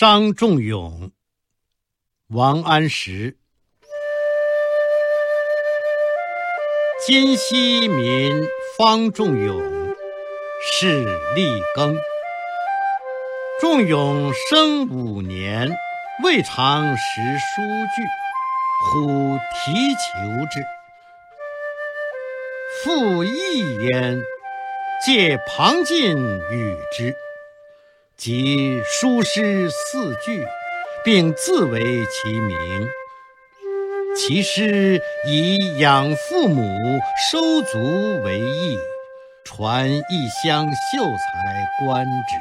商仲永，王安石。今夕民方仲永，是立耕。仲永生五年，未尝识书具，忽啼求之。父义焉，借旁近与之。即书诗四句，并自为其名。其诗以养父母、收族为意，传异乡秀才观之。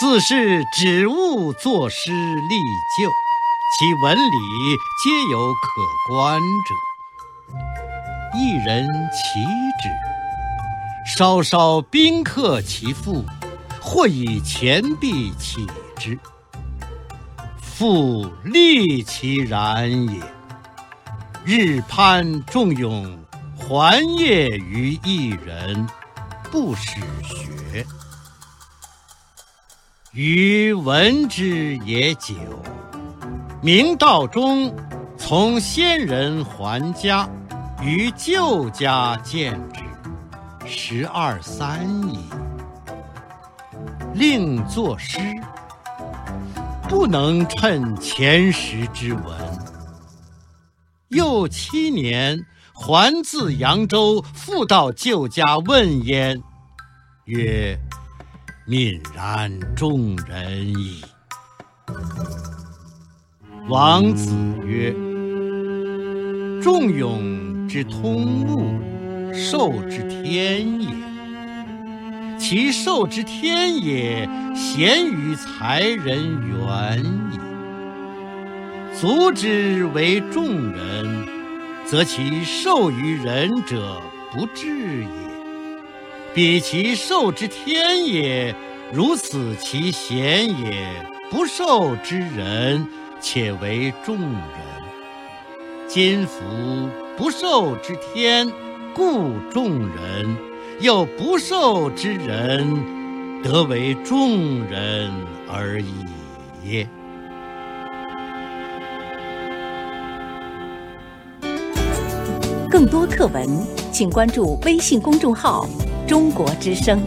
自是指物作诗立就，其文理皆有可观者。一人其止，稍稍宾客其父。或以钱币起之，复立其然也。日攀仲永，还业于一人，不使学。余闻之也久。明道中，从先人还家，于旧家见之，十二三矣。令作诗，不能称前时之文。又七年，还自扬州，复到旧家问焉，曰：“泯然众人矣。”王子曰：“仲永之通物，受之天也。”其受之天也，贤于才人远矣。足之为众人，则其受于人者不至也。彼其受之天也，如此其贤也，不受之人，且为众人。今夫不受之天，故众人。又不受之人，得为众人而已。更多课文，请关注微信公众号“中国之声”。